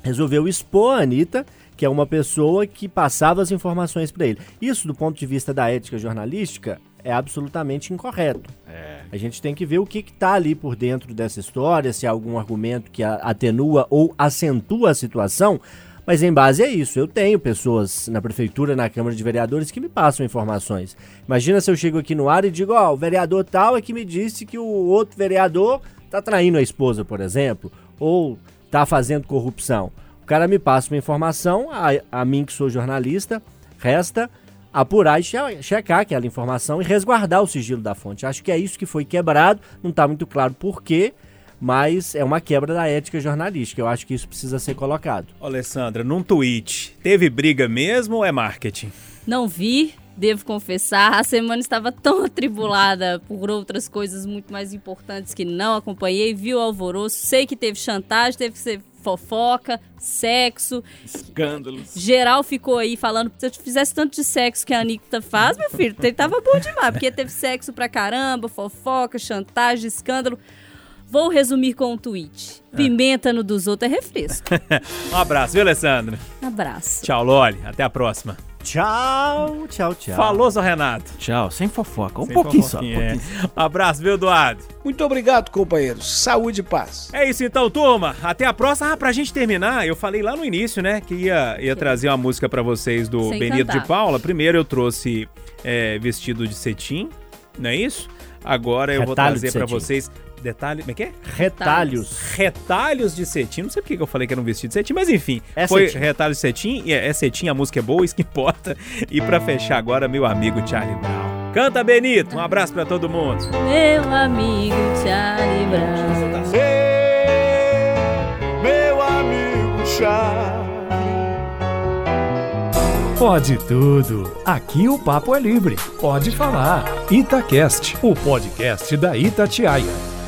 resolveu expor a Anitta, que é uma pessoa que passava as informações para ele. Isso, do ponto de vista da ética jornalística, é absolutamente incorreto. É. A gente tem que ver o que está ali por dentro dessa história, se há algum argumento que atenua ou acentua a situação. Mas em base a isso, eu tenho pessoas na prefeitura, na Câmara de Vereadores que me passam informações. Imagina se eu chego aqui no ar e digo, ó, oh, o vereador tal é que me disse que o outro vereador tá traindo a esposa, por exemplo, ou tá fazendo corrupção. O cara me passa uma informação, a, a mim que sou jornalista, resta apurar e checar aquela informação e resguardar o sigilo da fonte. Acho que é isso que foi quebrado, não está muito claro por quê, mas é uma quebra da ética jornalística. Eu acho que isso precisa ser colocado. Alessandra, num tweet, teve briga mesmo ou é marketing? Não vi, devo confessar. A semana estava tão atribulada por outras coisas muito mais importantes que não acompanhei. Vi o alvoroço, sei que teve chantagem, teve que ser fofoca, sexo. Escândalos. Geral ficou aí falando, se eu fizesse tanto de sexo que a Anitta faz, meu filho, ele tava bom demais, porque teve sexo pra caramba, fofoca, chantagem, escândalo. Vou resumir com um tweet. Pimenta no dos outros é refresco. Um abraço, viu, Alessandra? Abraço. Tchau, Loli. Até a próxima. Tchau, tchau, tchau. Falou, seu Renato. Tchau, sem fofoca. Um Sem pouquinho só. Um é. pouquinho. Um abraço, viu, Eduardo? Muito obrigado, companheiros. Saúde e paz. É isso então, turma. Até a próxima. Ah, pra gente terminar, eu falei lá no início, né, que ia, ia trazer uma música pra vocês do Sem Benito cantar. de Paula. Primeiro eu trouxe é, vestido de cetim, não é isso? Agora eu vou Retalho de trazer pra cetim. vocês detalhe, como é que é? Retalhos. Retalhos de cetim. Não sei por que que eu falei que era um vestido de cetim, mas enfim. É foi cetim. retalhos de cetim. e É, é cetim, a música é boa, isso que importa. E pra fechar agora, meu amigo Charlie Brown. Canta, Benito. Um abraço pra todo mundo. Meu amigo Charlie Brown. Meu amigo Charlie. Pode tudo. Aqui o papo é livre. Pode falar. Itacast, o podcast da Itatiaia.